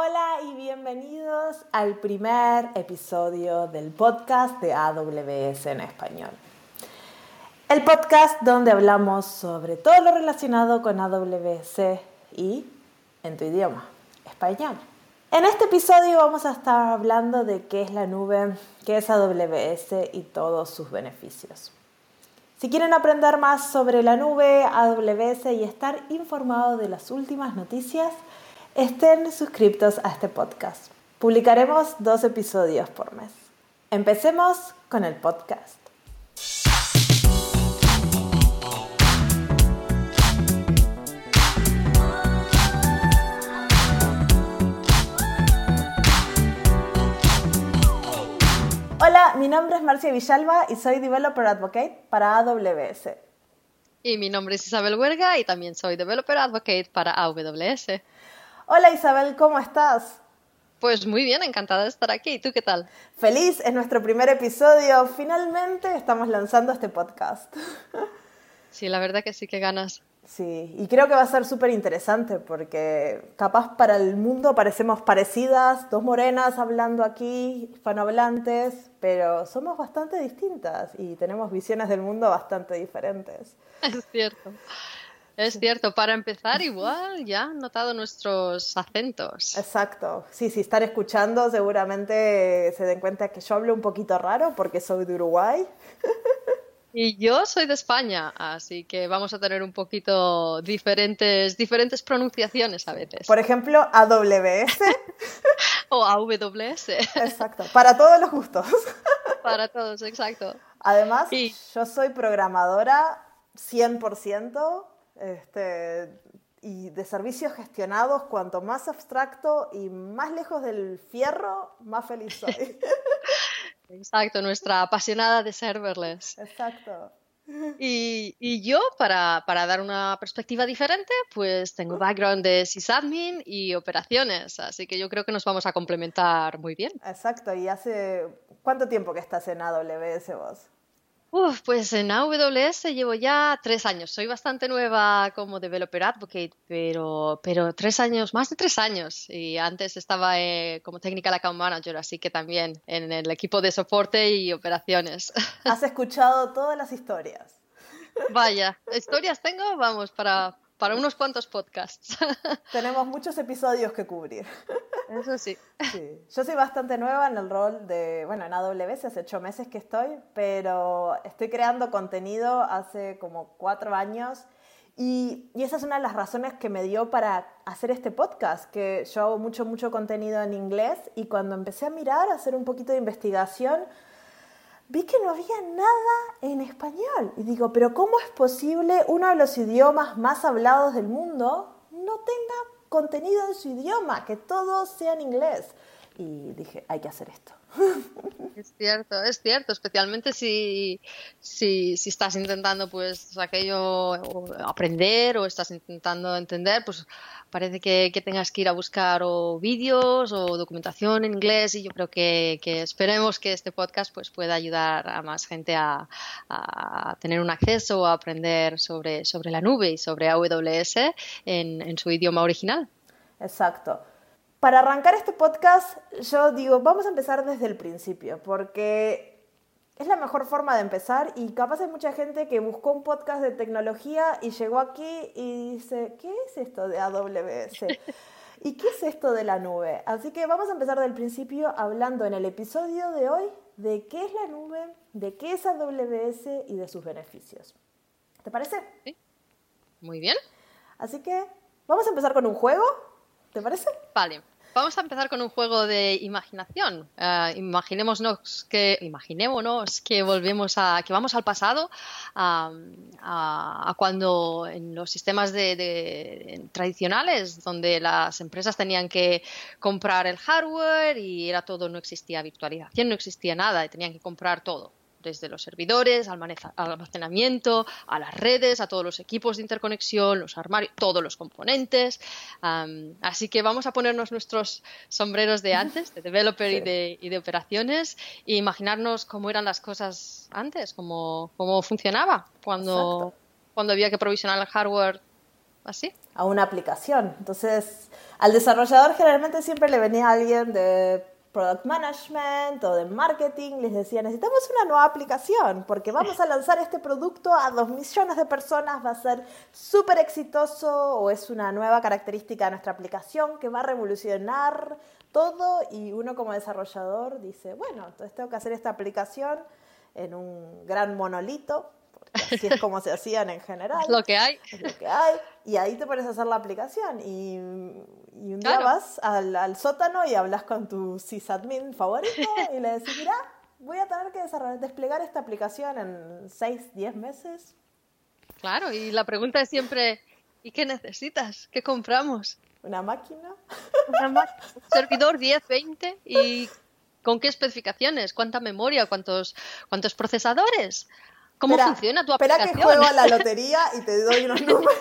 Hola y bienvenidos al primer episodio del podcast de AWS en español. El podcast donde hablamos sobre todo lo relacionado con AWS y en tu idioma, español. En este episodio vamos a estar hablando de qué es la nube, qué es AWS y todos sus beneficios. Si quieren aprender más sobre la nube, AWS y estar informados de las últimas noticias, estén suscritos a este podcast. Publicaremos dos episodios por mes. Empecemos con el podcast. Hola, mi nombre es Marcia Villalba y soy Developer Advocate para AWS. Y mi nombre es Isabel Huerga y también soy Developer Advocate para AWS. Hola Isabel, ¿cómo estás? Pues muy bien, encantada de estar aquí. ¿Y tú qué tal? Feliz, es nuestro primer episodio. Finalmente estamos lanzando este podcast. Sí, la verdad que sí, que ganas. Sí, y creo que va a ser súper interesante porque capaz para el mundo parecemos parecidas, dos morenas hablando aquí, hispanohablantes, pero somos bastante distintas y tenemos visiones del mundo bastante diferentes. Es cierto. Es cierto, para empezar igual ya han notado nuestros acentos. Exacto, sí, si están escuchando seguramente se den cuenta que yo hablo un poquito raro porque soy de Uruguay. Y yo soy de España, así que vamos a tener un poquito diferentes, diferentes pronunciaciones a veces. Por ejemplo, AWS. o AWS. Exacto, para todos los gustos. para todos, exacto. Además, yo soy programadora 100%. Este, y de servicios gestionados, cuanto más abstracto y más lejos del fierro, más feliz soy. Exacto, nuestra apasionada de serverless. Exacto. Y, y yo, para, para, dar una perspectiva diferente, pues tengo background de sysadmin y operaciones, así que yo creo que nos vamos a complementar muy bien. Exacto, ¿y hace cuánto tiempo que estás en AWS vos? Uf, pues en AWS llevo ya tres años. Soy bastante nueva como Developer Advocate, pero, pero tres años, más de tres años. Y antes estaba eh, como Technical Account Manager, así que también en el equipo de soporte y operaciones. Has escuchado todas las historias. Vaya, historias tengo, vamos, para, para unos cuantos podcasts. Tenemos muchos episodios que cubrir. Eso sí. sí. Yo soy bastante nueva en el rol de, bueno, en AWS hace ocho meses que estoy, pero estoy creando contenido hace como cuatro años y, y, esa es una de las razones que me dio para hacer este podcast, que yo hago mucho, mucho contenido en inglés y cuando empecé a mirar, a hacer un poquito de investigación, vi que no había nada en español. Y digo, pero ¿cómo es posible uno de los idiomas más hablados del mundo no tenga contenido en su idioma, que todo sea en inglés. Y dije, hay que hacer esto. Es cierto, es cierto, especialmente si, si, si estás intentando pues aquello aprender o estás intentando entender, pues parece que, que tengas que ir a buscar o vídeos o documentación en inglés y yo creo que, que, esperemos que este podcast pues pueda ayudar a más gente a, a tener un acceso o a aprender sobre, sobre la nube y sobre AWS en, en su idioma original. Exacto. Para arrancar este podcast, yo digo, vamos a empezar desde el principio, porque es la mejor forma de empezar y capaz hay mucha gente que buscó un podcast de tecnología y llegó aquí y dice, ¿qué es esto de AWS? ¿Y qué es esto de la nube? Así que vamos a empezar del principio hablando en el episodio de hoy de qué es la nube, de qué es AWS y de sus beneficios. ¿Te parece? Sí. Muy bien. Así que vamos a empezar con un juego. ¿Te parece? Vale. Vamos a empezar con un juego de imaginación. Uh, imaginémonos que, imaginémonos que volvemos a, que vamos al pasado, a, a, a cuando en los sistemas de, de, tradicionales, donde las empresas tenían que comprar el hardware y era todo, no existía virtualización, no existía nada, y tenían que comprar todo desde los servidores, al almacenamiento, a las redes, a todos los equipos de interconexión, los armarios, todos los componentes. Um, así que vamos a ponernos nuestros sombreros de antes, de developer sí. y, de, y, de, operaciones, e imaginarnos cómo eran las cosas antes, cómo, cómo funcionaba cuando, cuando había que provisionar el hardware así. A una aplicación. Entonces, al desarrollador generalmente siempre le venía alguien de product management o de marketing, les decía, necesitamos una nueva aplicación porque vamos a lanzar este producto a dos millones de personas, va a ser súper exitoso o es una nueva característica de nuestra aplicación que va a revolucionar todo y uno como desarrollador dice, bueno, entonces tengo que hacer esta aplicación en un gran monolito así es como se hacían en general. Es lo que hay. Es lo que hay. Y ahí te pones a hacer la aplicación. Y, y un día vas al, al, sótano y hablas con tu sysadmin favorito y le decís, mira, voy a tener que desplegar esta aplicación en 6, 10 meses. Claro, y la pregunta es siempre, ¿y qué necesitas? ¿Qué compramos? ¿Una máquina? Una máquina. Un servidor 10, 20 y ¿con qué especificaciones? ¿Cuánta memoria? ¿Cuántos, cuántos procesadores? ¿Cómo funciona tu aplicación? Espera que juego a la lotería y te doy unos números.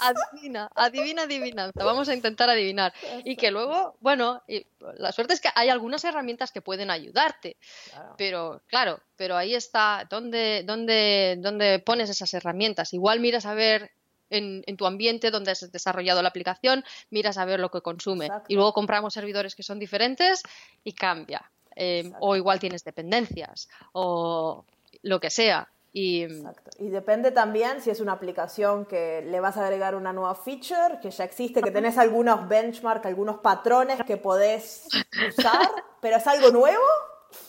adivina, adivina, adivina. Vamos a intentar adivinar. Y que luego, bueno, y la suerte es que hay algunas herramientas que pueden ayudarte. Claro. Pero, claro, pero ahí está, ¿dónde, dónde, dónde pones esas herramientas? Igual miras a ver en, en, tu ambiente donde has desarrollado la aplicación, miras a ver lo que consume. Exacto. Y luego compramos servidores que son diferentes y cambia. Eh, o igual tienes dependencias o lo que sea. Y, Exacto. y depende también si es una aplicación que le vas a agregar una nueva feature, que ya existe, que tenés algunos benchmarks, algunos patrones que podés usar, pero es algo nuevo.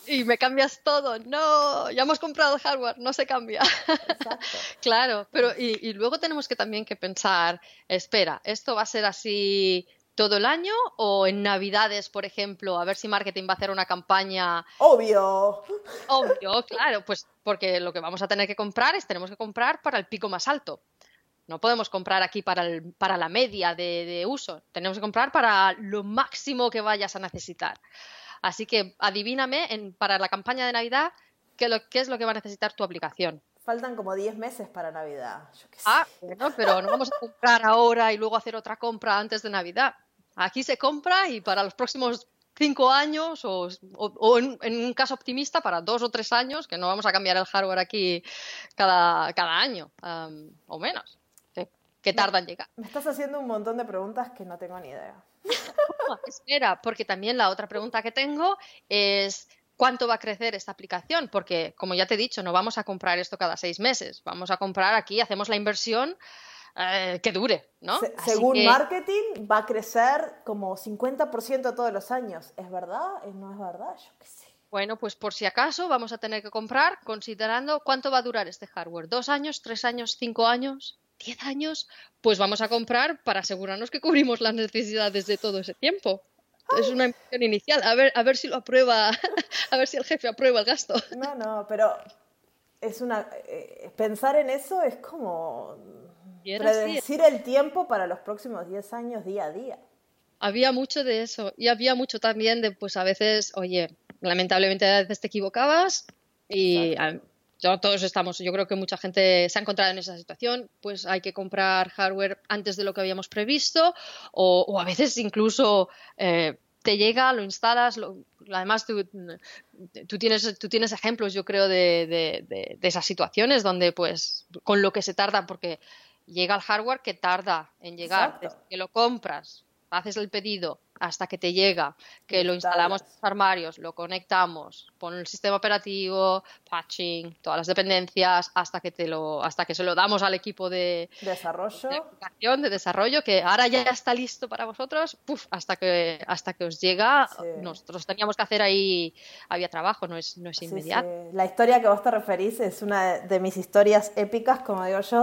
Y me cambias todo. No, ya hemos comprado el hardware, no se cambia. Exacto. claro, pero y, y luego tenemos que también que pensar, espera, esto va a ser así todo el año o en Navidades, por ejemplo, a ver si marketing va a hacer una campaña. Obvio. Obvio, claro, pues porque lo que vamos a tener que comprar es tenemos que comprar para el pico más alto. No podemos comprar aquí para, el, para la media de, de, uso. Tenemos que comprar para lo máximo que vayas a necesitar. Así que adivíname en, para la campaña de Navidad qué, lo, qué es lo que va a necesitar tu aplicación. Faltan como 10 meses para Navidad. Yo qué sé. Ah, bueno, pero no vamos a comprar ahora y luego hacer otra compra antes de Navidad. Aquí se compra y para los próximos cinco años o, o, o en, en, un caso optimista para dos o tres años, que no vamos a cambiar el hardware aquí cada, cada año um, o menos, que, que tarda en llegar. Me estás haciendo un montón de preguntas que no tengo ni idea. No, espera, porque también la otra pregunta que tengo es cuánto va a crecer esta aplicación, porque como ya te he dicho, no vamos a comprar esto cada seis meses, vamos a comprar aquí, hacemos la inversión eh, que dure, ¿no? Se, según que... marketing, va a crecer como 50% todos los años. ¿Es verdad? ¿No es verdad? Yo qué sé. Bueno, pues por si acaso vamos a tener que comprar considerando cuánto va a durar este hardware. ¿Dos años, tres años, cinco años, diez años? Pues vamos a comprar para asegurarnos que cubrimos las necesidades de todo ese tiempo. Es una inversión inicial. A ver, a ver si lo aprueba, a ver si el jefe aprueba el gasto. No, no, pero es una eh, pensar en eso es como predecir el tiempo para los próximos 10 años día a día. Había mucho de eso y había mucho también de, pues a veces, oye, lamentablemente a veces te equivocabas y yo, todos estamos, yo creo que mucha gente se ha encontrado en esa situación, pues hay que comprar hardware antes de lo que habíamos previsto o, o a veces incluso eh, te llega, lo instalas, lo, además tú, tú, tienes, tú tienes ejemplos, yo creo, de, de esas situaciones donde pues con lo que se tarda, porque llega el hardware que tarda en llegar, que lo compras, haces el pedido hasta que te llega, que lo instalamos en los armarios, lo conectamos, pon el sistema operativo, patching, todas las dependencias, hasta que te lo, hasta que se lo damos al equipo de desarrollo, de, de desarrollo, que ahora ya está listo para vosotros, puf, hasta que hasta que os llega, sí. nosotros teníamos que hacer ahí, había trabajo, no es, no es inmediato. Sí, sí. La historia que vos te referís es una de mis historias épicas, como digo yo.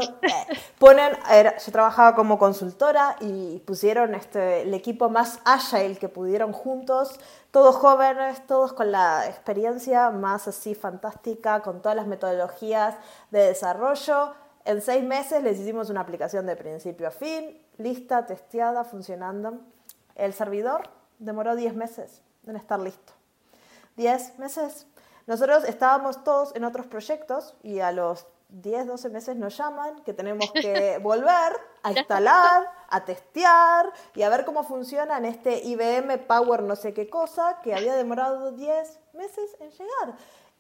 Ponen, era, yo trabajaba como consultora y pusieron este, el equipo más ágil Agile que pudieron juntos, todos jóvenes, todos con la experiencia más así fantástica, con todas las metodologías de desarrollo. En seis meses les hicimos una aplicación de principio a fin, lista, testeada, funcionando. El servidor demoró 10 meses en estar listo. 10 meses. Nosotros estábamos todos en otros proyectos y a los 10, 12 meses nos llaman que tenemos que volver a instalar, a testear y a ver cómo funciona en este IBM Power no sé qué cosa que había demorado 10 meses en llegar.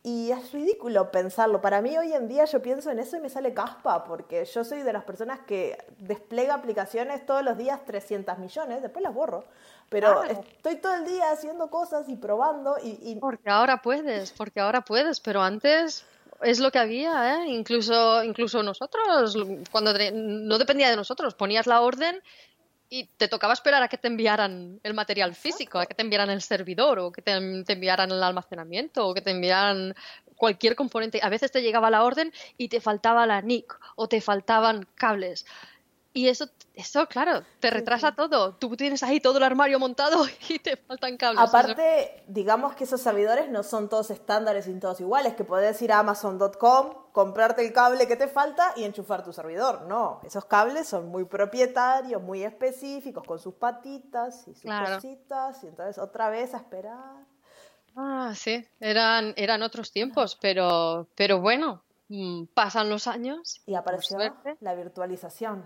Y es ridículo pensarlo. Para mí hoy en día yo pienso en eso y me sale caspa, porque yo soy de las personas que despliega aplicaciones todos los días 300 millones, después las borro. Pero estoy todo el día haciendo cosas y probando y, Porque ahora puedes, porque ahora puedes, pero antes es lo que había, ¿eh? Incluso, incluso nosotros, cuando no dependía de nosotros, ponías la orden y te tocaba esperar a que te enviaran el material físico, a que te enviaran el servidor o que te, enviaran el almacenamiento o que te enviaran cualquier componente. A veces te llegaba la orden y te faltaba la NIC o te faltaban cables. Y eso, eso, claro, te retrasa todo. Tú tienes ahí todo el armario montado y te faltan cables. Aparte, digamos que esos servidores no son todos estándares y todos iguales, que puedes ir a amazon.com, comprarte el cable que te falta y enchufar tu servidor. No, esos cables son muy propietarios, muy específicos, con sus patitas y sus cositas, y entonces otra vez a esperar. Ah, sí, eran, eran otros tiempos, pero, pero bueno, mm, pasan los años. Y apareció la virtualización.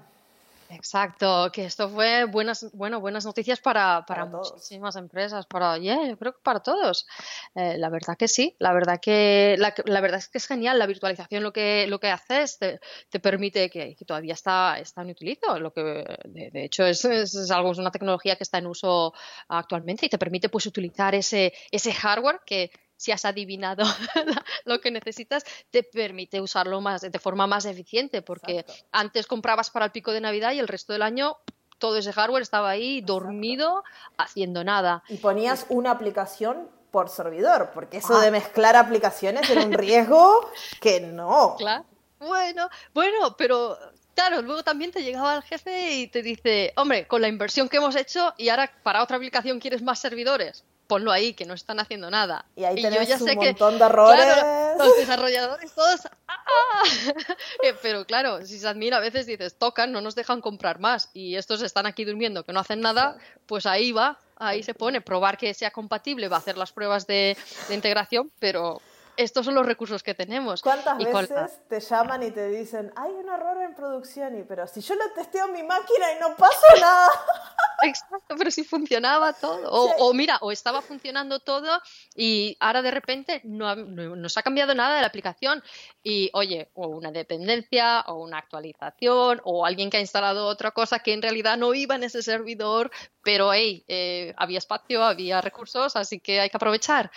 Exacto, que esto fue buenas, bueno, buenas noticias para, para, muchísimas empresas, para, yeah, yo creo que para todos. Eh, la verdad que sí, la verdad que la, la, verdad es que es genial. La virtualización lo que lo que hace es te, te permite que, que, todavía está, está en utilizo. Lo que de, de hecho es, es, algo, es una tecnología que está en uso actualmente y te permite pues utilizar ese, ese hardware que si has adivinado lo que necesitas, te permite usarlo más de forma más eficiente, porque antes comprabas para el pico de Navidad y el resto del año todo ese hardware estaba ahí dormido, haciendo nada. Y ponías una aplicación por servidor, porque eso de mezclar aplicaciones era un riesgo que no. Claro. Bueno, bueno, pero claro, luego también te llegaba el jefe y te dice, hombre, con la inversión que hemos hecho y ahora para otra aplicación quieres más servidores ponlo ahí, que no están haciendo nada. Y ahí tenés yo ya un sé montón de errores. los desarrolladores todos... ¡ah! Eh, pero claro, si se admira, a veces dices, tocan, no nos dejan comprar más y estos están aquí durmiendo, que no hacen nada, pues ahí va, ahí se pone, probar que sea compatible, va a hacer las pruebas de, integración, pero estos son los recursos que tenemos. ¿Cuántas veces te llaman y te dicen, hay un error en producción? Y pero si yo lo testeo en mi máquina y no pasa nada. Exacto, pero si funcionaba todo. O, mira, o estaba funcionando todo y ahora de repente no, no, se ha cambiado nada de la aplicación. Y oye, o una dependencia, o una actualización, o alguien que ha instalado otra cosa que en realidad no iba en ese servidor, pero hey, eh, había espacio, había recursos, así que hay que aprovechar.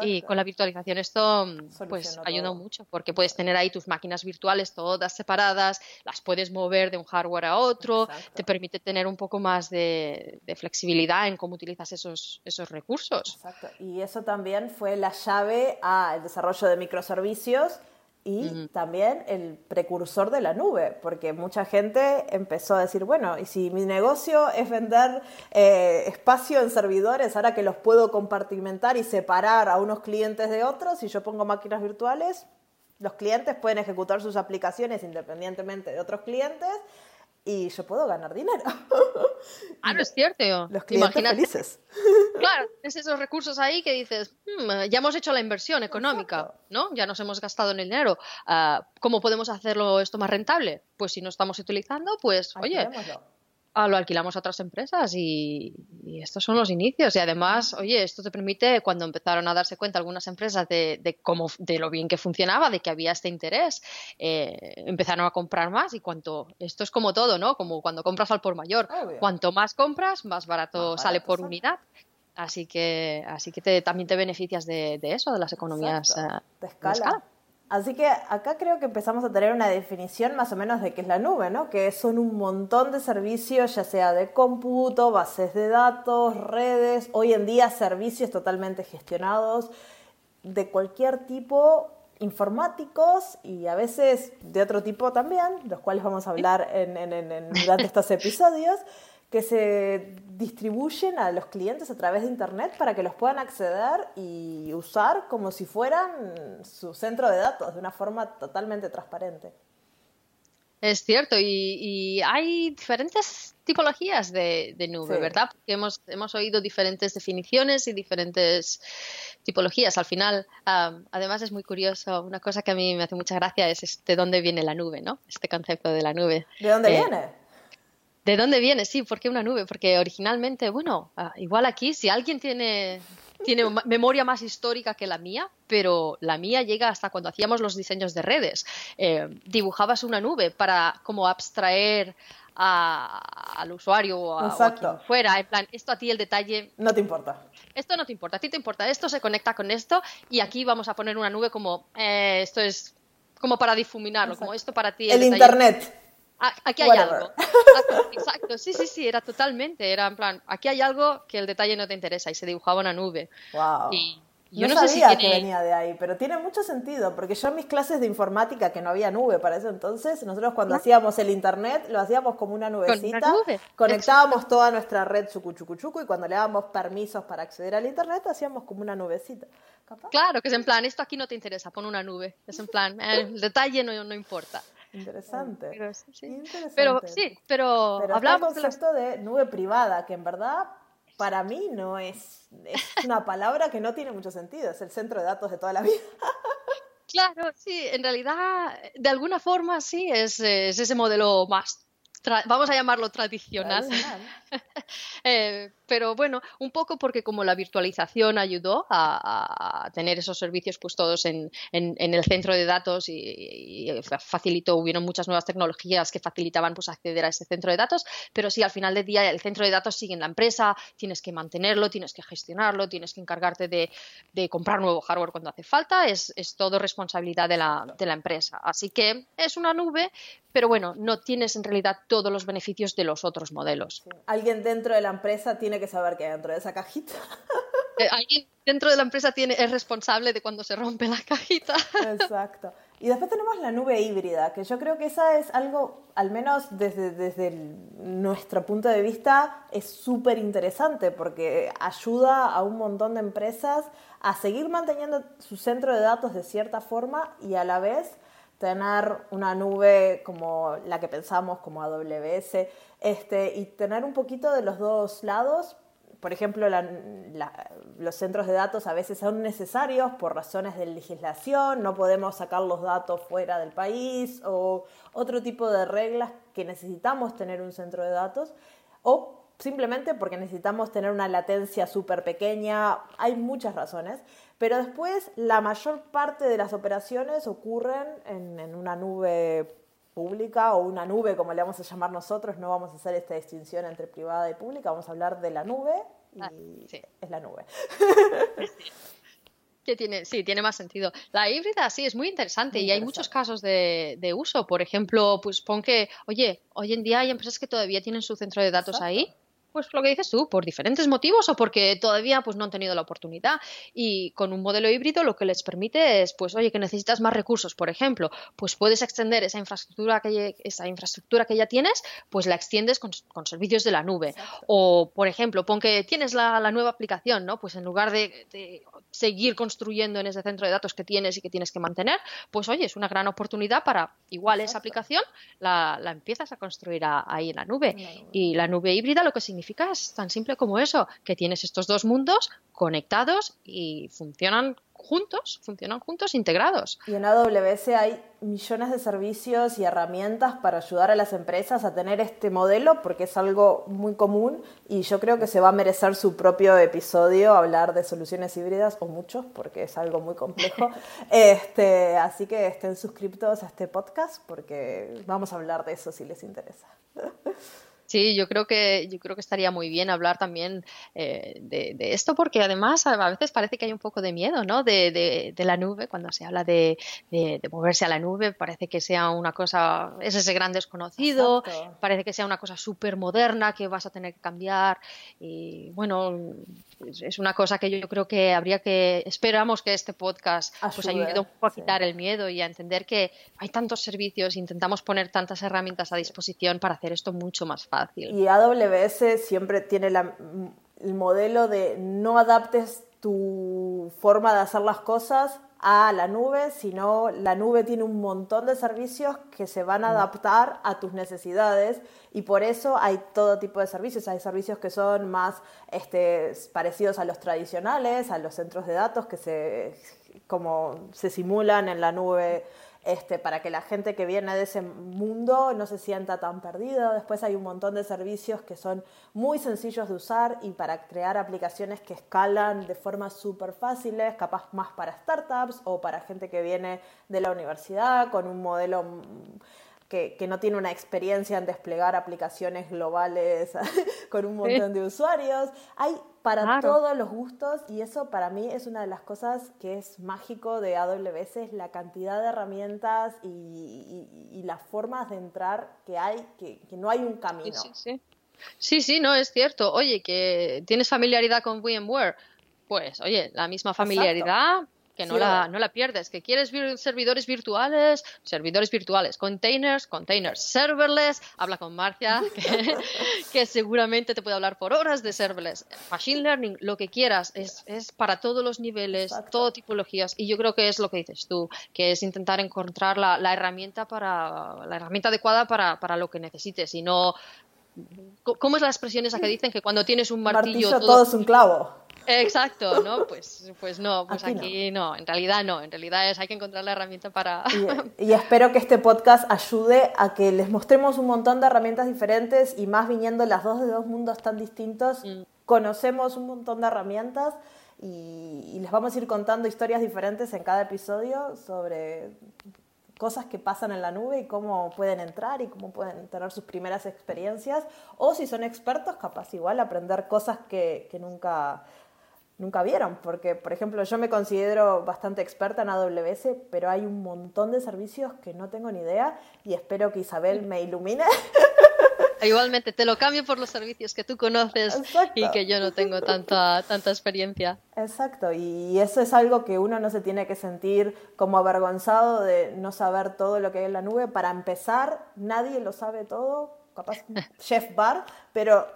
Y con la virtualización esto pues ayuda mucho, porque puedes tener ahí tus máquinas virtuales todas separadas, las puedes mover de un hardware a otro, te permite tener un poco más de de, flexibilidad en cómo utilizas esos, esos recursos. Exacto. Y eso también fue la llave al desarrollo de microservicios y también el precursor de la nube, porque mucha gente empezó a decir, bueno, y si mi negocio es vender eh, espacio en servidores, ahora que los puedo compartimentar y separar a unos clientes de otros, si yo pongo máquinas virtuales, los clientes pueden ejecutar sus aplicaciones independientemente de otros clientes y yo puedo ganar dinero. Ah, no es cierto. Los clientes felices. Claro, es esos recursos ahí que dices, hmm, ya hemos hecho la inversión económica, ¿no? Ya nos hemos gastado en el dinero. Ah, ¿Cómo podemos hacerlo esto más rentable? Pues si no estamos utilizando, pues, oye, Ah, lo alquilamos a otras empresas y, estos son los inicios. Y además, oye, esto te permite, cuando empezaron a darse cuenta algunas empresas de, cómo, de lo bien que funcionaba, de que había este interés, eh, empezaron a comprar más y cuanto, esto es como todo, ¿no? Como cuando compras al por mayor. Cuanto más compras, más barato, sale por unidad. Así que, así que también te beneficias de, eso, de las economías eh, de escala. Así que acá creo que empezamos a tener una definición más o menos de qué es la nube, ¿no? Que son un montón de servicios, ya sea de cómputo, bases de datos, redes, hoy en día servicios totalmente gestionados de cualquier tipo, informáticos y a veces de otro tipo también, los cuales vamos a hablar en, en, durante estos episodios que se distribuyen a los clientes a través de Internet para que los puedan acceder y usar como si fueran su centro de datos de una forma totalmente transparente. Es cierto, y, hay diferentes tipologías de, nube, ¿verdad? Porque hemos, hemos oído diferentes definiciones y diferentes tipologías. Al final, además es muy curioso, una cosa que a mí me hace mucha gracia es de dónde viene la nube, ¿no? Este concepto de la nube. ¿De dónde eh, viene? ¿De dónde viene? Sí, ¿por qué una nube? Porque originalmente, bueno, ah, igual aquí, si alguien tiene tiene memoria más histórica que la mía, pero la mía llega hasta cuando hacíamos los diseños de redes. Eh, dibujabas una nube para como abstraer al usuario o a, quien fuera. En plan, esto a ti el detalle. No te importa. Esto no te importa, a ti te importa. Esto se conecta con esto y aquí vamos a poner una nube como eh, esto es como para difuminarlo, como esto para ti. El, internet. Aquí hay algo. Exacto, sí, sí, sí, era totalmente. Era en plan, aquí hay algo que el detalle no te interesa y se dibujaba una nube. Wow. Yo no, sabía que venía de ahí, pero tiene mucho sentido, porque yo en mis clases de informática, que no había nube para eso entonces, nosotros cuando hacíamos el internet lo hacíamos como una nubecita, conectábamos toda nuestra red chucuchucuchucu y cuando le dábamos permisos para acceder al internet hacíamos como una nubecita. Claro, que es en plan, esto aquí no te interesa, pon una nube. Es en plan, el detalle no, no importa. Interesante. Pero sí, pero, sí, pero, hablamos del concepto de nube privada, que en verdad para mí no es, es una palabra que no tiene mucho sentido, es el centro de datos de toda la vida. Claro, sí, en realidad, de alguna forma sí, es, es ese modelo más vamos a llamarlo tradicional. Eh, pero bueno, un poco porque como la virtualización ayudó a, tener esos servicios pues todos en, el centro de datos y, facilitó, hubieron muchas nuevas tecnologías que facilitaban pues acceder a ese centro de datos, pero sí, al final del día el centro de datos sigue en la empresa, tienes que mantenerlo, tienes que gestionarlo, tienes que encargarte de, comprar nuevo hardware cuando hace falta, es, todo responsabilidad de la, de la empresa. Así que es una nube, pero bueno, no tienes en realidad todos los beneficios de los otros modelos. Alguien dentro de la empresa tiene que saber hay dentro de esa cajita. Eh, alguien dentro de la empresa tiene, es responsable de cuando se rompe la cajita. Exacto. Y después tenemos la nube híbrida, que yo creo que esa es algo, al menos desde, desde nuestro punto de vista, es súper interesante porque ayuda a un montón de empresas a seguir manteniendo su centro de datos de cierta forma y a la vez tener una nube como la que pensamos, como AWS, este, y tener un poquito de los dos lados. Por ejemplo, los centros de datos a veces son necesarios por razones de legislación, no podemos sacar los datos fuera del país o otro tipo de reglas que necesitamos tener un centro de datos, o simplemente porque necesitamos tener una latencia súper pequeña, hay muchas razones. Pero después la mayor parte de las operaciones ocurren en, una nube pública o una nube, como le vamos a llamar nosotros, no vamos a hacer esta distinción entre privada y pública, vamos a hablar de la nube y ah, es la nube. que tiene, sí, tiene más sentido. La híbrida sí es muy interesante y hay muchos casos de, uso. Por ejemplo, pues pon que, oye, hoy en día hay empresas que todavía tienen su centro de datos ahí pues lo que dices tú, por diferentes motivos o porque todavía pues no han tenido la oportunidad. Y con un modelo híbrido lo que les permite es, pues, oye, que necesitas más recursos, por ejemplo, pues puedes extender esa infraestructura que, esa infraestructura que ya tienes, pues la extiendes con, servicios de la nube. O, por ejemplo, pon que tienes la, nueva aplicación, ¿no? Pues en lugar de, seguir construyendo en ese centro de datos que tienes y que tienes que mantener, pues oye, es una gran oportunidad para, igual esa aplicación, la, empiezas a construir ahí en la nube. Y la nube híbrida lo que significa es tan simple como eso, que tienes estos dos mundos conectados y funcionan juntos, funcionan juntos, integrados. Y en AWS hay millones de servicios y herramientas para ayudar a las empresas a tener este modelo porque es algo muy común y yo creo que se va a merecer su propio episodio hablar de soluciones híbridas o muchos porque es algo muy complejo. este, así que estén suscriptos a este podcast porque vamos a hablar de eso si les interesa. Sí, yo creo que yo creo que estaría muy bien hablar también eh, de, esto porque además a veces parece que hay un poco de miedo, ¿no? De, la nube cuando se habla de, moverse a la nube parece que sea una cosa es ese gran desconocido, parece que sea una cosa súper moderna que vas a tener que cambiar y bueno es una cosa que yo creo que habría que esperamos que este podcast pues ayude un poco a quitar el miedo y a entender que hay tantos servicios intentamos poner tantas herramientas a disposición para hacer esto mucho más fácil. Y AWS siempre tiene el modelo de no adaptes tu forma de hacer las cosas a la nube, sino la nube tiene un montón de servicios que se van a adaptar a tus necesidades y por eso hay todo tipo de servicios. Hay servicios que son más este, parecidos a los tradicionales, a los centros de datos que se, como se simulan en la nube este, para que la gente que viene de ese mundo no se sienta tan perdido. Después hay un montón de servicios que son muy sencillos de usar y para crear aplicaciones que escalan de forma súper fáciles, capaz más para startups o para gente que viene de la universidad con un modelo que, no tiene una experiencia en desplegar aplicaciones globales con un montón de usuarios. Hay para todos los gustos y eso para mí es una de las cosas que es mágico de AWS, es la cantidad de herramientas y, las formas de entrar que hay, que, no hay un camino. Sí, sí, sí. Sí, no, es cierto. Oye, que tienes familiaridad con VMware. Pues, oye, la misma familiaridad, que no, la, no la pierdes, que quieres servidores virtuales, servidores virtuales, containers, containers, serverless, habla con Marcia, que, seguramente te puede hablar por horas de serverless, machine learning, lo que quieras, es, es para todos los niveles, todo tipologías, y yo creo que es lo que dices tú, que es intentar encontrar la, la herramienta para la herramienta adecuada para, para lo que necesites y no ¿Cómo es la expresión esa que dicen que cuando tienes un martillo, martillo todo... es un clavo? Exacto, ¿no? Pues, pues no, pues aquí, no. en realidad no, en realidad es hay que encontrar la herramienta para... Y, espero que este podcast ayude a que les mostremos un montón de herramientas diferentes y más viniendo las dos de dos mundos tan distintos, mm. conocemos un montón de herramientas y, y les vamos a ir contando historias diferentes en cada episodio sobre cosas que pasan en la nube y cómo pueden entrar y cómo pueden tener sus primeras experiencias. O si son expertos, capaz igual aprender cosas que, que nunca, nunca vieron. Porque, por ejemplo, yo me considero bastante experta en AWS, pero hay un montón de servicios que no tengo ni idea y espero que Isabel me ilumine. Igualmente, te lo cambio por los servicios que tú conoces y que yo no tengo tanta, tanta experiencia. Exacto, y eso es algo que uno no se tiene que sentir como avergonzado de no saber todo lo que hay en la nube. Para empezar, nadie lo sabe todo, capaz Chef Bar, pero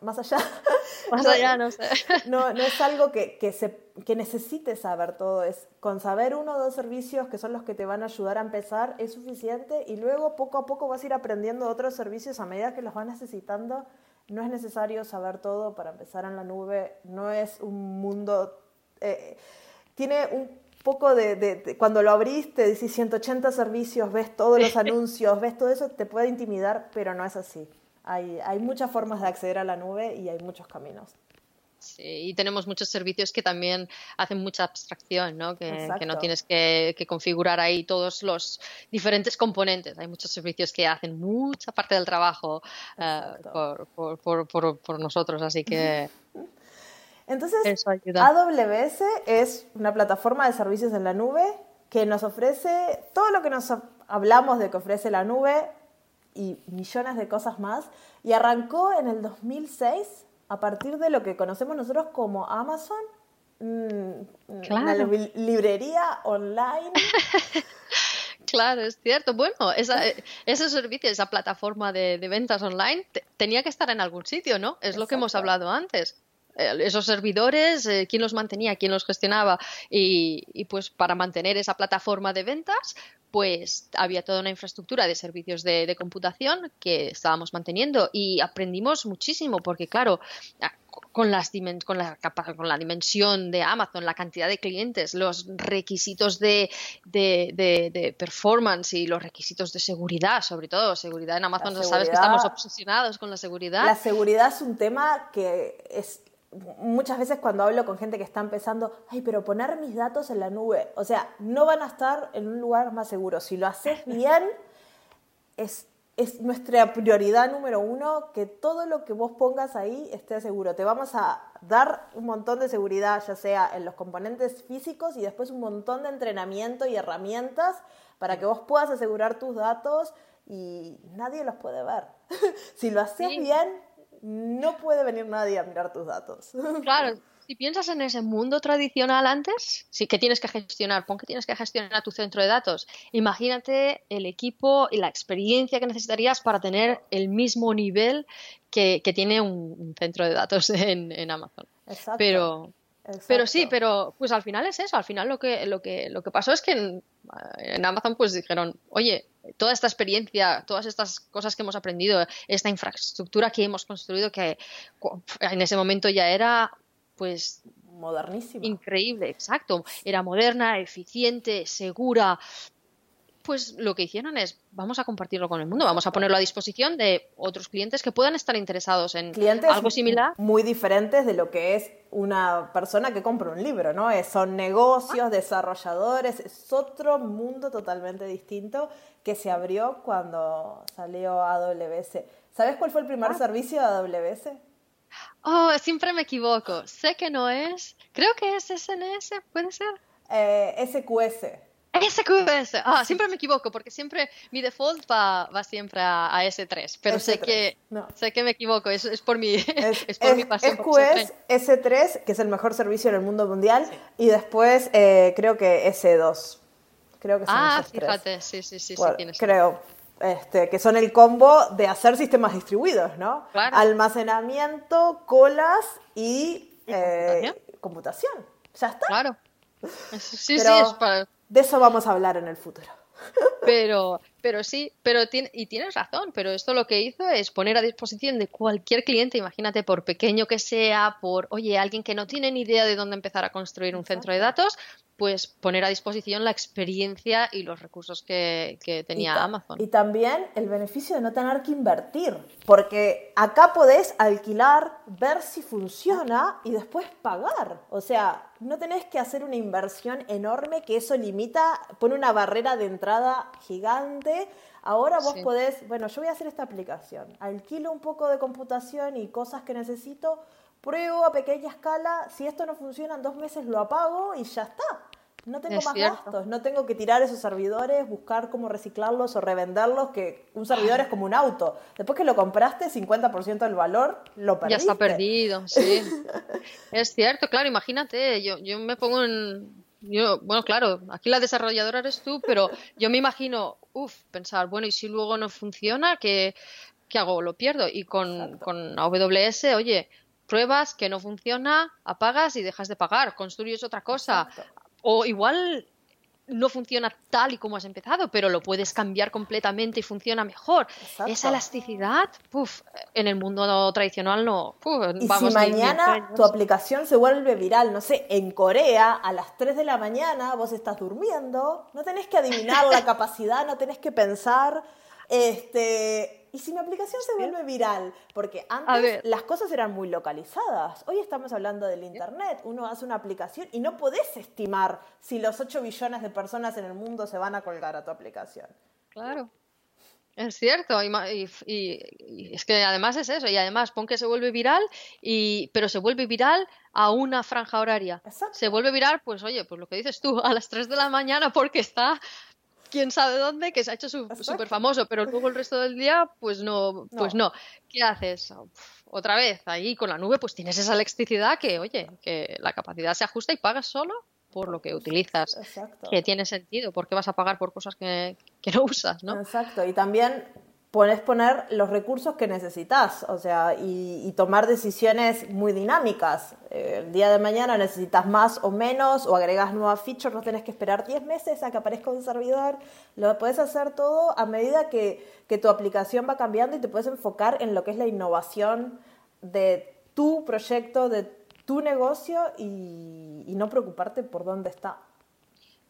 más allá. Más allá, no sé. No, no es algo que, que, se, que necesites saber todo. Es con saber uno o dos servicios que son los que te van a ayudar a empezar es suficiente y luego poco a poco vas a ir aprendiendo otros servicios a medida que los vas necesitando. No es necesario saber todo para empezar en la nube. No es un mundo. Eh, tiene un poco de, cuando lo abriste, decís 180 servicios, ves todos los anuncios, ves todo eso, te puede intimidar, pero no es así. Hay, hay muchas formas de acceder a la nube y hay muchos caminos. Sí, y tenemos muchos servicios que también hacen mucha abstracción, ¿no? Que, no tienes que, configurar ahí todos los diferentes componentes. Hay muchos servicios que hacen mucha parte del trabajo eh, por, por, por, por, nosotros, así que... Entonces, AWS es una plataforma de servicios en la nube que nos ofrece todo lo que nos hablamos de que ofrece la nube y millones de cosas más. Y arrancó en el 2006 a partir de lo que conocemos nosotros como Amazon, mm, una librería online. Claro, es cierto. Bueno, esa, ese servicio, esa plataforma de, ventas online, tenía que estar en algún sitio, ¿no? Es lo que hemos hablado antes. Eh, esos servidores, eh, quién los mantenía, quién los gestionaba y, pues para mantener esa plataforma de ventas, pues había toda una infraestructura de servicios de, computación que estábamos manteniendo y aprendimos muchísimo porque claro, con, las con, la, con la dimensión de Amazon, la cantidad de clientes, los requisitos de, de, performance y los requisitos de seguridad, sobre todo seguridad en Amazon, sabes que estamos obsesionados con la seguridad. La seguridad es un tema que es muchas veces cuando hablo con gente que está empezando, ay, pero poner mis datos en la nube, o sea, no van a estar en un lugar más seguro. Si lo haces bien, es, es nuestra prioridad número uno que todo lo que vos pongas ahí esté seguro. Te vamos a dar un montón de seguridad, ya sea en los componentes físicos y después un montón de entrenamiento y herramientas para que vos puedas asegurar tus datos y nadie los puede ver. si lo haces bien, no puede venir nadie a mirar tus datos. Claro, si piensas en ese mundo tradicional antes, sí que tienes que gestionar, pon que tienes que gestionar tu centro de datos. Imagínate el equipo y la experiencia que necesitarías para tener el mismo nivel que, tiene un, centro de datos en, Amazon. Exacto. Pero, Pero sí, pero pues al final es eso. Al final lo que, lo que, lo que pasó es que en, en Amazon pues dijeron, oye, toda esta experiencia, todas estas cosas que hemos aprendido, esta infraestructura que hemos construido, que en ese momento ya era, pues, modernísima. Increíble, exacto. Era moderna, eficiente, segura. Pues lo que hicieron es, vamos a compartirlo con el mundo, vamos a ponerlo a disposición de otros clientes que puedan estar interesados en algo similar. Muy diferentes de lo que es una persona que compra un libro, ¿no? son negocios, desarrolladores, es otro mundo totalmente distinto que se abrió cuando salió AWS. ¿Sabes cuál fue el primer ah. servicio de AWS? Oh, siempre me equivoco. Sé que no es. Creo que es SNS, ¿puede ser? Eh, SQS. SQS. Ah, siempre me equivoco porque siempre mi default va, va siempre a, S3, pero sé que sé que me equivoco, es, es por mi es, por mi pasión. SQS, S3, que es el mejor servicio en el mundo mundial, y después eh, creo que S2. Creo que son ah, fíjate, sí, sí, sí, sí creo. Este, que son el combo de hacer sistemas distribuidos, ¿no? Almacenamiento, colas y, eh, computación? Ya está. Claro. Sí, sí, es para... De eso vamos a hablar en el futuro. Pero, pero sí, pero tiene, y tienes razón, pero esto lo que hizo es poner a disposición de cualquier cliente, imagínate, por pequeño que sea, por, oye, alguien que no tiene ni idea de dónde empezar a construir un centro de datos, pues poner a disposición la experiencia y los recursos que, tenía Amazon. Y también el beneficio de no tener que invertir, porque acá podés alquilar, ver si funciona y después pagar. O sea, no tenés que hacer una inversión enorme que eso limita, pone una barrera de entrada gigante. Ahora vos podés, bueno, yo voy a hacer esta aplicación, alquilo un poco de computación y cosas que necesito, pruebo a pequeña escala, si esto no funciona en dos meses lo apago y ya está. No tengo más gastos, no tengo que tirar esos servidores, buscar cómo reciclarlos o revenderlos, que un servidor es como un auto. Después que lo compraste, 50% del valor lo perdiste. Ya está perdido, sí. es cierto, claro, imagínate, yo, yo me pongo en... Yo, bueno, claro, aquí la desarrolladora eres tú, pero yo me imagino, uff, pensar, bueno, y si luego no funciona, ¿qué, qué hago? Lo pierdo. Y con, con AWS, oye, pruebas que no funciona, apagas y dejas de pagar, construyes otra cosa. O igual no funciona tal y como has empezado, pero lo puedes cambiar completamente y funciona mejor. Esa elasticidad, en el mundo tradicional no. y si mañana tu aplicación se vuelve viral, no sé, en Corea a las 3 de la mañana vos estás durmiendo, no tenés que adivinar la capacidad, no tenés que pensar, este, ¿y si mi aplicación se vuelve viral? Porque antes las cosas eran muy localizadas. Hoy estamos hablando del Internet. Uno hace una aplicación y no podés estimar si los 8 billones de personas en el mundo se van a colgar a tu aplicación. Claro. Es cierto, y, es que además es eso, y además pon que se vuelve viral, y, pero se vuelve viral a una franja horaria. Se vuelve viral, pues oye, pues lo que dices tú, a las 3 de la mañana porque está quién sabe dónde, que se ha hecho súper famoso, pero luego el resto del día, pues no, pues no. ¿Qué haces? Otra vez, ahí con la nube, pues tienes esa electricidad que, oye, que la capacidad se ajusta y pagas solo por lo que utilizas. Que tiene sentido, porque vas a pagar por cosas que, que no usas, ¿no? Exacto. Y también puedes poner los recursos que necesitas, o sea, y, tomar decisiones muy dinámicas. Eh, el día de mañana necesitas más o menos, o agregas nuevas features, no tienes que esperar 10 meses a que aparezca un servidor. Lo puedes hacer todo a medida que, que tu aplicación va cambiando y te puedes enfocar en lo que es la innovación de tu proyecto, de tu negocio y, y no preocuparte por dónde está.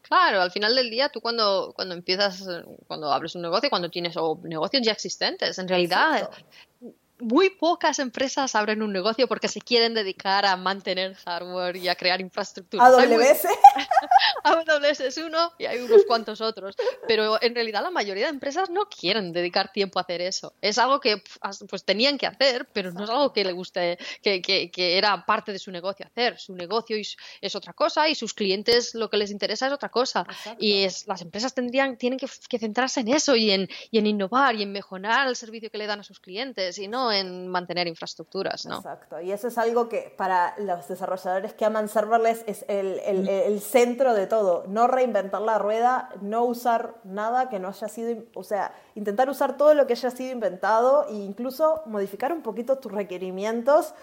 Claro, al final del día, tú cuando, cuando empiezas, cuando abres un negocio, cuando tienes o negocios ya existentes, en realidad muy pocas empresas abren un negocio porque se quieren dedicar a mantener hardware y a crear infraestructura. AWS. AWS es uno y hay unos cuantos otros. Pero en realidad la mayoría de empresas no quieren dedicar tiempo a hacer eso. Es algo que pues tenían que hacer, pero no es algo que le guste, que, que, que era parte de su negocio hacer. Su negocio es, otra cosa y sus clientes lo que les interesa es otra cosa. Y es, las empresas tendrían, tienen que, que, centrarse en eso y en, y en innovar y en mejorar el servicio que le dan a sus clientes y no en mantener infraestructuras, ¿no? Exacto, y eso es algo que para los desarrolladores que aman serverless es el, el, el, centro de todo, no reinventar la rueda, no usar nada que no haya sido, o sea, intentar usar todo lo que haya sido inventado e incluso modificar un poquito tus requerimientos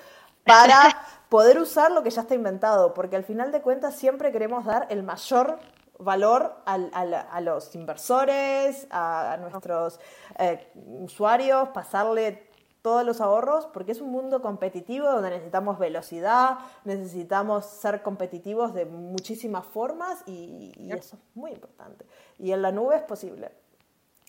para poder usar lo que ya está inventado, porque al final de cuentas siempre queremos dar el mayor valor al, a los inversores, a, nuestros eh, usuarios, pasarle todos los ahorros porque es un mundo competitivo donde necesitamos velocidad, necesitamos ser competitivos de muchísimas formas y, eso es muy importante. Y en la nube es posible.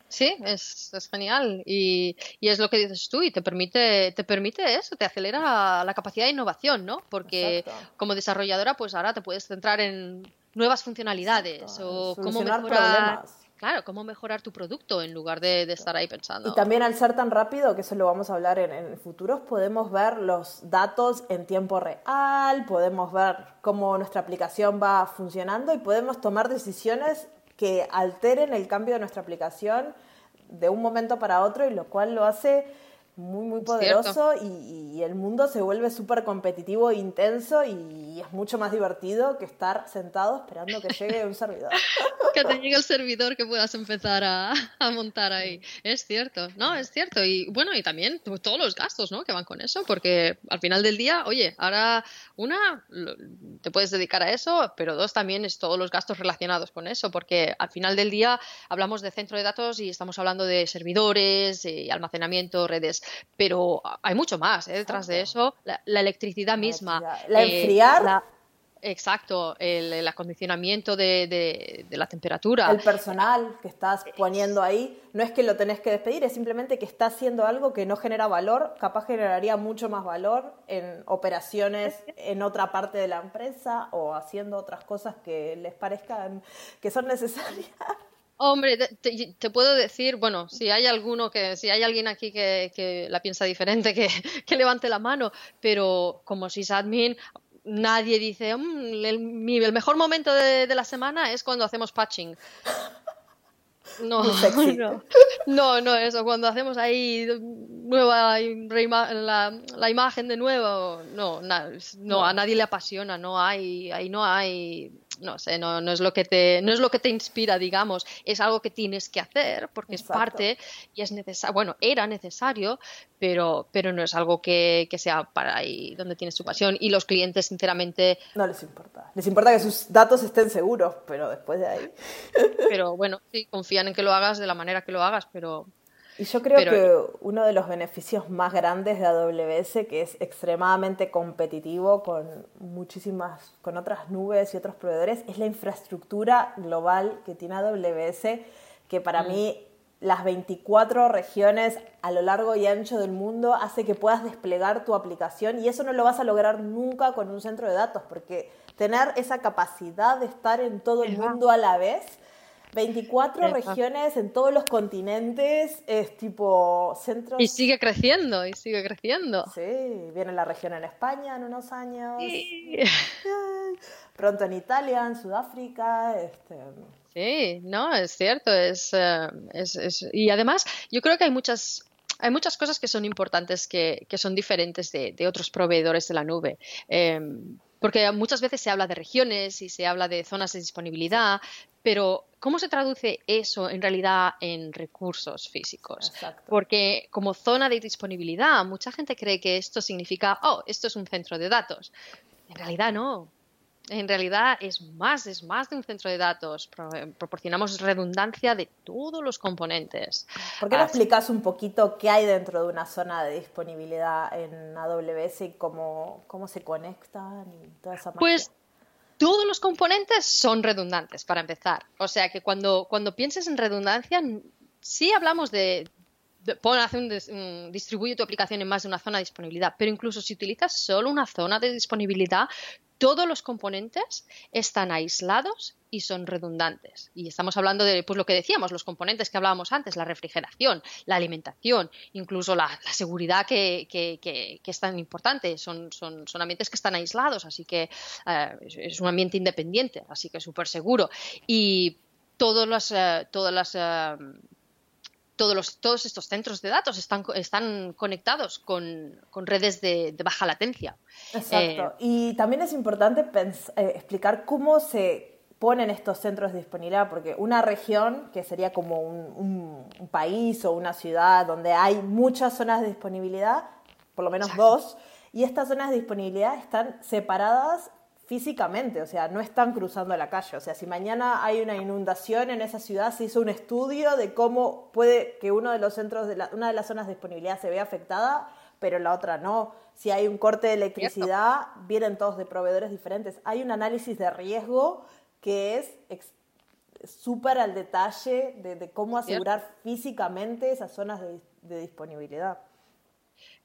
Sí, es, genial y, es lo que dices tú y te permite, te permite eso, te acelera la capacidad de innovación, ¿no? Porque como desarrolladora pues ahora te puedes centrar en nuevas funcionalidades o cómo mejorar... Claro, cómo mejorar tu producto en lugar de, estar ahí pensando. Y también al ser tan rápido, que eso lo vamos a hablar en, en futuros, podemos ver los datos en tiempo real, podemos ver cómo nuestra aplicación va funcionando y podemos tomar decisiones que alteren el cambio de nuestra aplicación de un momento para otro y lo cual lo hace muy, muy poderoso y, el mundo se vuelve súper competitivo e intenso y es mucho más divertido que estar sentado esperando que llegue un servidor. que te llegue el servidor que puedas empezar a, montar ahí. Es cierto, no, es cierto. Y bueno, y también todos los gastos, ¿no? Que van con eso, porque al final del día, oye, ahora una, te puedes dedicar a eso, pero dos, también es todos los gastos relacionados con eso, porque al final del día hablamos de centro de datos y estamos hablando de servidores, y almacenamiento, redes pero hay mucho más ¿eh? detrás de eso. La, electricidad misma. La eh, enfriar. exacto, el, acondicionamiento de, la temperatura. El personal que estás poniendo ahí, no es que lo tenés que despedir, es simplemente que está haciendo algo que no genera valor, capaz generaría mucho más valor en operaciones en otra parte de la empresa o haciendo otras cosas que les parezcan que son necesarias. Hombre, te, puedo decir, bueno, si hay alguno que, si hay alguien aquí que, la piensa diferente, que, levante la mano, pero como sysadmin, nadie dice, mm, el, mejor momento de, la semana es cuando hacemos patching. No, no, no, no, eso, cuando hacemos ahí nueva la, la imagen de nuevo, no, no, a nadie le apasiona, no hay, ahí no hay no sé, no, no, es lo que te, no es lo que te inspira, digamos, es algo que tienes que hacer porque es parte y es necesario, bueno, era necesario, pero, pero no es algo que, sea para ahí donde tienes tu pasión y los clientes, sinceramente... No les importa, les importa que sus datos estén seguros, pero después de ahí... Pero bueno, sí, confían en que lo hagas de la manera que lo hagas, pero, y yo creo que uno de los beneficios más grandes de AWS, que es extremadamente competitivo con muchísimas, con otras nubes y otros proveedores, es la infraestructura global que tiene AWS, que para mm. mí las 24 regiones a lo largo y ancho del mundo hace que puedas desplegar tu aplicación y eso no lo vas a lograr nunca con un centro de datos, porque tener esa capacidad de estar en todo el mundo a la vez 24 regiones en todos los continentes, es tipo centro. Y sigue creciendo, y sigue creciendo. Sí, viene la región en España en unos años. Pronto en Italia, en Sudáfrica. Este... Sí, no, es cierto. Es, eh, es, es, Y además, yo creo que hay muchas hay muchas cosas que son importantes que, que son diferentes de, de, otros proveedores de la nube. Eh, porque muchas veces se habla de regiones y se habla de zonas de disponibilidad, pero ¿cómo se traduce eso en realidad en recursos físicos? Porque como zona de disponibilidad, mucha gente cree que esto significa, oh, esto es un centro de datos. En realidad no en realidad es más, es más de un centro de datos. proporcionamos redundancia de todos los componentes. ¿Por qué no explicas un poquito qué hay dentro de una zona de disponibilidad en AWS y cómo, cómo se conectan y toda esa Pues todos los componentes son redundantes, para empezar. O sea que cuando, cuando pienses en redundancia, sí hablamos de, pon, hace un, distribuye tu aplicación en más de una zona de disponibilidad, pero incluso si utilizas solo una zona de disponibilidad, todos los componentes están aislados y son redundantes. Y estamos hablando de pues, lo que decíamos, los componentes que hablábamos antes, la refrigeración, la alimentación, incluso la, seguridad que, que, es tan importante. Son, son, son, ambientes que están aislados, así que eh, es un ambiente independiente, así que súper seguro. Y todas las, eh, todas las eh, todos, los, todos estos centros de datos están, están conectados con, redes de, baja latencia. Exacto. Eh, y también es importante eh, explicar cómo se ponen estos centros de disponibilidad, porque una región, que sería como un, país o una ciudad donde hay muchas zonas de disponibilidad, por lo menos dos, y estas zonas de disponibilidad están separadas físicamente, o sea, no están cruzando la calle. O sea, si mañana hay una inundación en esa ciudad, se hizo un estudio de cómo puede que uno de los centros de una de las zonas de disponibilidad se vea afectada, pero la otra no. Si hay un corte de electricidad, vienen todos de proveedores diferentes. Hay un análisis de riesgo que es súper al detalle de, cómo asegurar físicamente esas zonas de disponibilidad.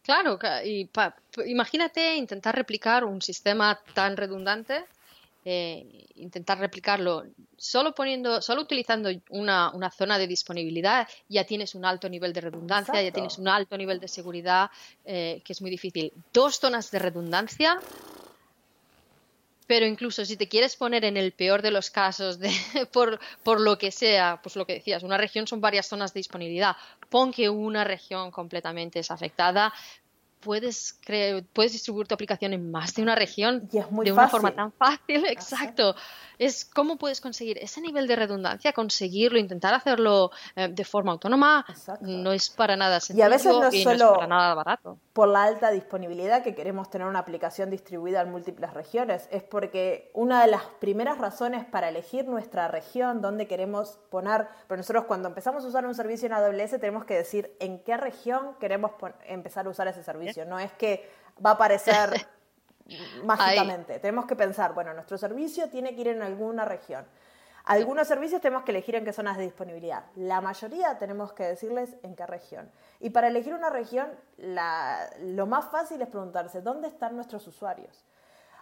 Claro, y imagínate intentar replicar un sistema tan redundante, eh, intentar replicarlo solo poniendo, solo utilizando una, zona de disponibilidad, ya tienes un alto nivel de redundancia, ya tienes un alto nivel de seguridad, eh, que es muy difícil. Dos zonas de redundancia pero incluso si te quieres poner en el peor de los casos, de, por, por, lo que sea, pues lo que decías, una región son varias zonas de disponibilidad, pon que una región completamente es afectada, puedes, puedes distribuir tu aplicación en más de una región de una forma tan fácil. Exacto. Es cómo puedes conseguir ese nivel de redundancia, conseguirlo, intentar hacerlo eh, de forma autónoma. No es para nada sencillo y a veces no es solo para nada barato. Por la alta disponibilidad que queremos tener una aplicación distribuida en múltiples regiones, es porque una de las primeras razones para elegir nuestra región donde queremos poner, pero nosotros cuando empezamos a usar un servicio en AWS tenemos que decir en qué región queremos empezar a usar ese servicio. No es que va a aparecer mágicamente. Tenemos que pensar, bueno, nuestro servicio tiene que ir en alguna región. Algunos servicios tenemos que elegir en qué zonas de disponibilidad. La mayoría tenemos que decirles en qué región. Y para elegir una región, lo más fácil es preguntarse, ¿dónde están nuestros usuarios?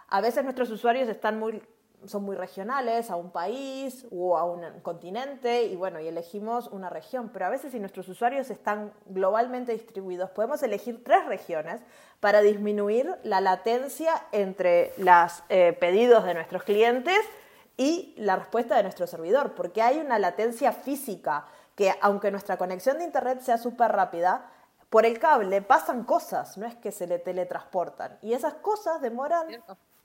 A veces nuestros usuarios están muy son muy regionales, a un país o a un continente, y bueno, y elegimos una región. Pero a veces si nuestros usuarios están globalmente distribuidos, podemos elegir tres regiones para disminuir la latencia entre los eh, pedidos de nuestros clientes y la respuesta de nuestro servidor, porque hay una latencia física que aunque nuestra conexión de Internet sea súper rápida, por el cable pasan cosas, no es que se le teletransportan. Y esas cosas demoran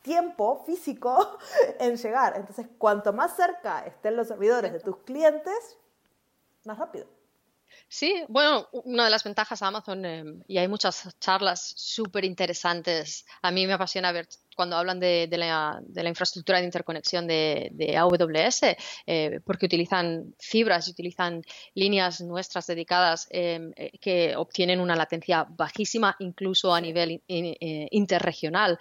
tiempo físico en llegar. Entonces, cuanto más cerca estén los servidores de tus clientes, más rápido. Sí, bueno, una de las ventajas de Amazon, eh, y hay muchas charlas súper interesantes, a mí me apasiona ver cuando hablan de, la, infraestructura de interconexión de, AWS, eh, porque utilizan fibras y utilizan líneas nuestras dedicadas em, eh, que obtienen una latencia bajísima, incluso a nivel eh, interregional.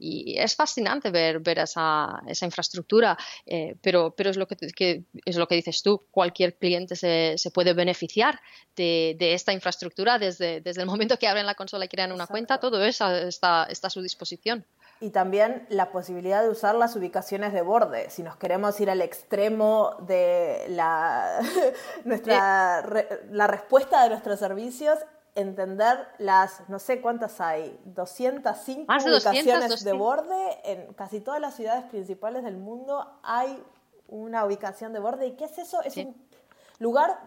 Y es fascinante ver, ver esa, infraestructura, pero, pero es, lo que, es lo que dices tú, cualquier cliente se, puede beneficiar de, esta infraestructura desde, desde el momento que abren la consola y crean una cuenta, todo eso está, está a su disposición y también la posibilidad de usar las ubicaciones de borde. Si nos queremos ir al extremo de la, nuestra, la respuesta de nuestros servicios, entender las, no sé cuántas hay, 205 ubicaciones de borde. En casi todas las ciudades principales del mundo hay una ubicación de borde. ¿Y qué es eso? Es un lugar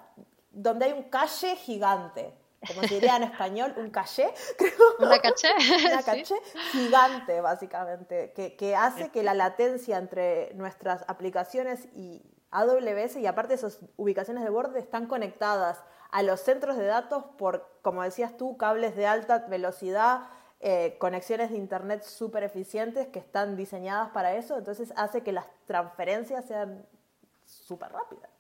donde hay un calle gigante como se diría en español, un caché, creo. Una caché. Una caché gigante, básicamente, que, que hace que la latencia entre nuestras aplicaciones y AWS, y aparte esas ubicaciones de borde están conectadas a los centros de datos por, como decías tú, cables de alta velocidad, eh, conexiones de Internet súper eficientes que están diseñadas para eso, entonces hace que las transferencias sean súper rápidas.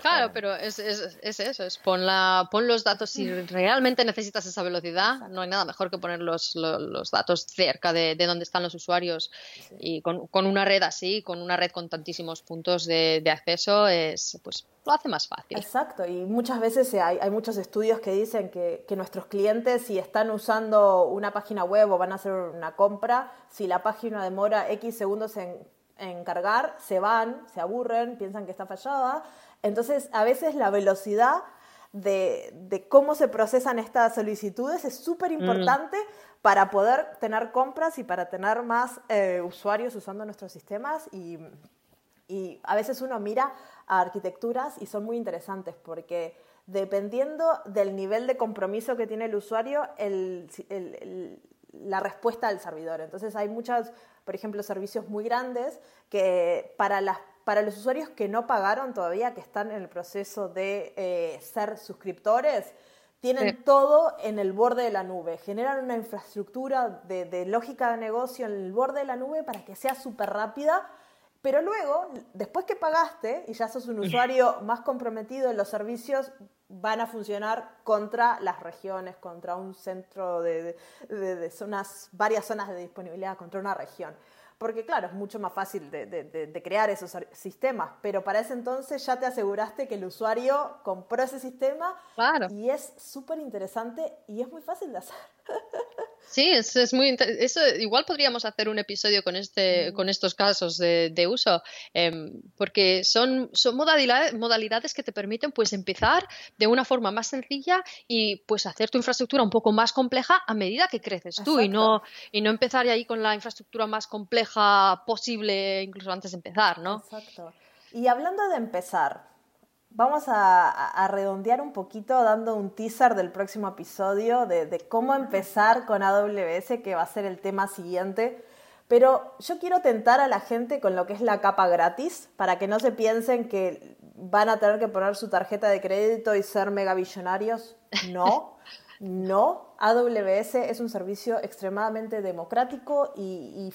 Claro, pero es, es, es, eso, es pon, la, pon los datos si realmente necesitas esa velocidad, no hay nada mejor que poner los, los, datos cerca de, de, donde están los usuarios. Y con, con, una red así, con una red con tantísimos puntos de, de, acceso, es, pues lo hace más fácil. Exacto, y muchas veces hay, hay muchos estudios que dicen que, que nuestros clientes si están usando una página web o van a hacer una compra, si la página demora X segundos en, en cargar, se van, se aburren, piensan que está fallada entonces, a veces la velocidad de, cómo se procesan estas solicitudes es súper importante para poder tener compras y para tener más eh, usuarios usando nuestros sistemas. Y, a veces uno mira a arquitecturas y son muy interesantes porque dependiendo del nivel de compromiso que tiene el usuario, la respuesta del servidor. Entonces hay muchos, por ejemplo, servicios muy grandes que para las para los usuarios que no pagaron todavía, que están en el proceso de eh, ser suscriptores, tienen todo en el borde de la nube, generan una infraestructura de, de lógica de negocio en el borde de la nube para que sea súper rápida, pero luego, después que pagaste y ya sos un usuario más comprometido, los servicios van a funcionar contra las regiones, contra un centro de, de, de zonas, varias zonas de disponibilidad, contra una región porque claro, es mucho más fácil de, crear esos sistemas, pero para ese entonces ya te aseguraste que el usuario compró ese sistema y es súper interesante y es muy fácil de hacer. Sí, es, es muy eso igual podríamos hacer un episodio con este con estos casos de, uso em, porque son son modalidades, modalidades que te permiten pues empezar de una forma más sencilla y pues hacer tu infraestructura un poco más compleja a medida que creces tú y no y no empezar ahí con la infraestructura más compleja posible incluso antes de empezar, ¿no? Exacto. Y hablando de empezar, Vamos a, redondear un poquito dando un teaser del próximo episodio de, cómo empezar con AWS, que va a ser el tema siguiente. Pero yo quiero tentar a la gente con lo que es la capa gratis, para que no se piensen que van a tener que poner su tarjeta de crédito y ser megavillonarios. No, no. AWS es un servicio extremadamente democrático y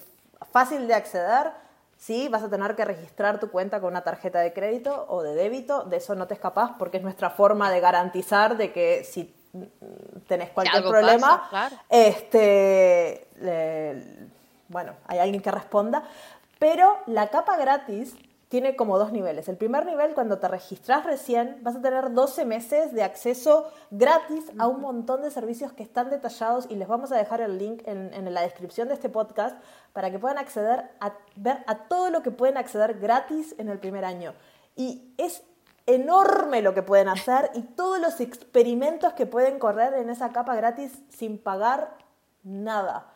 fácil de acceder Sí, vas a tener que registrar tu cuenta con una tarjeta de crédito o de débito, de eso no te escapas porque es nuestra forma de garantizar de que si tenés cualquier problema, este, bueno, hay alguien que responda. Pero la capa gratis tiene como dos niveles. El primer nivel, cuando te registras recién, vas a tener 12 meses de acceso gratis a un montón de servicios que están detallados y les vamos a dejar el link en, la descripción de este podcast para que puedan acceder a ver a todo lo que pueden acceder gratis en el primer año. Y es enorme lo que pueden hacer y todos los experimentos que pueden correr en esa capa gratis sin pagar nada.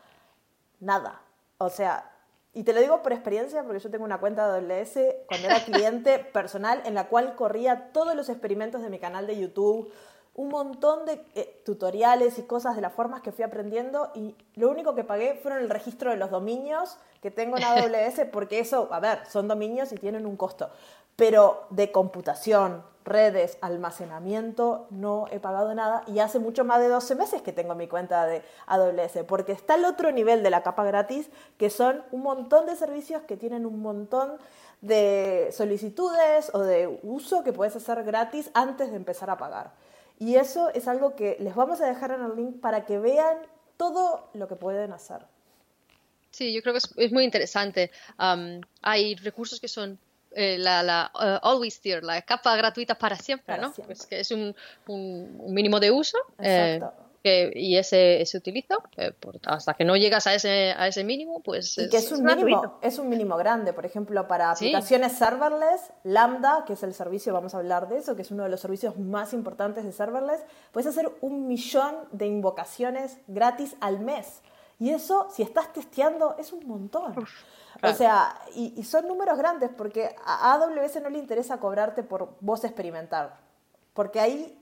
Nada. O sea, y te lo digo por experiencia, porque yo tengo una cuenta de AWS cuando era cliente personal en la cual corría todos los experimentos de mi canal de YouTube, un montón de eh, tutoriales y cosas de las formas que fui aprendiendo y lo único que pagué fueron el registro de los dominios que tengo en AWS porque eso, a ver, son dominios y tienen un costo, pero de computación, redes, almacenamiento, no he pagado nada y hace mucho más de 12 meses que tengo mi cuenta de AWS, porque está el otro nivel de la capa gratis, que son un montón de servicios que tienen un montón de solicitudes o de uso que puedes hacer gratis antes de empezar a pagar. Y eso es algo que les vamos a dejar en el link para que vean todo lo que pueden hacer. Sí, yo creo que es, muy interesante. hay recursos que son eh, la, la uh, Always Tier, la capa gratuita para siempre, ¿no? Pues que es un, un, mínimo de uso. Eh, que, y ese se utiliza eh, hasta que no llegas a ese, a ese mínimo, pues y que es, un mínimo, es un mínimo grande. Por ejemplo, para aplicaciones serverless, Lambda, que es el servicio, vamos a hablar de eso, que es uno de los servicios más importantes de serverless, puedes hacer un millón de invocaciones gratis al mes. Y eso, si estás testeando, es un montón. O sea, y, son números grandes porque a AWS no le interesa cobrarte por vos experimentar. Porque ahí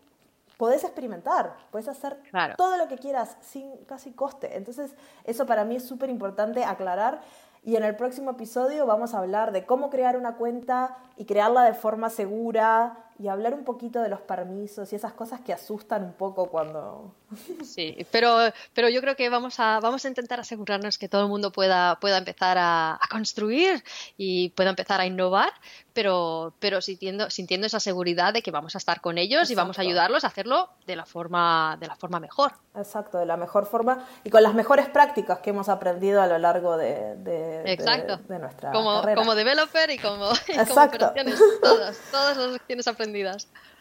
podés experimentar, podés hacer todo lo que quieras sin casi coste. Entonces, eso para mí es súper importante aclarar. Y en el próximo episodio vamos a hablar de cómo crear una cuenta y crearla de forma segura, y hablar un poquito de los permisos y esas cosas que asustan un poco cuando... Sí, pero, pero yo creo que vamos a, vamos a intentar asegurarnos que todo el mundo pueda, pueda empezar a, construir y pueda empezar a innovar, pero, pero sintiendo, sintiendo esa seguridad de que vamos a estar con ellos y vamos a ayudarlos a hacerlo de la, forma, de la forma mejor. Exacto, de la mejor forma y con las mejores prácticas que hemos aprendido a lo largo de, de, Exacto. de, nuestra como, carrera. Como developer y como, Exacto. todas, todas las lecciones aprendidas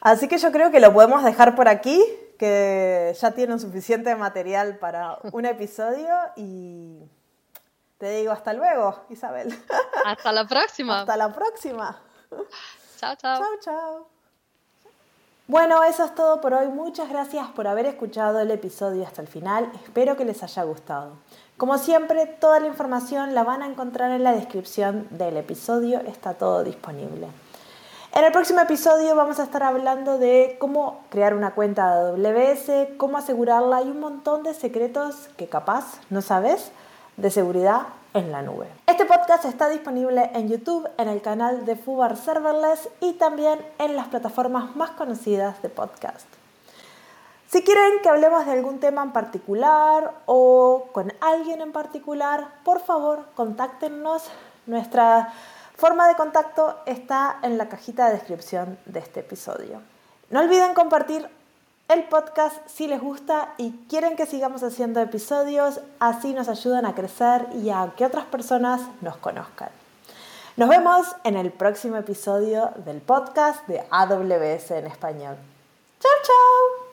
Así que yo creo que lo podemos dejar por aquí, que ya tienen suficiente material para un episodio y te digo hasta luego, Isabel. Hasta la próxima. Hasta la próxima. Chao, chao. Chao, chao. Bueno, eso es todo por hoy. Muchas gracias por haber escuchado el episodio hasta el final. Espero que les haya gustado. Como siempre, toda la información la van a encontrar en la descripción del episodio. Está todo disponible. En el próximo episodio vamos a estar hablando de cómo crear una cuenta de AWS, cómo asegurarla y un montón de secretos que capaz no sabes de seguridad en la nube. Este podcast está disponible en YouTube, en el canal de Fubar Serverless y también en las plataformas más conocidas de podcast. Si quieren que hablemos de algún tema en particular o con alguien en particular, por favor, contáctenos. Nuestra forma de contacto está en la cajita de descripción de este episodio. No olviden compartir el podcast si les gusta y quieren que sigamos haciendo episodios, así nos ayudan a crecer y a que otras personas nos conozcan. Nos vemos en el próximo episodio del podcast de AWS en español. ¡Chao, chao!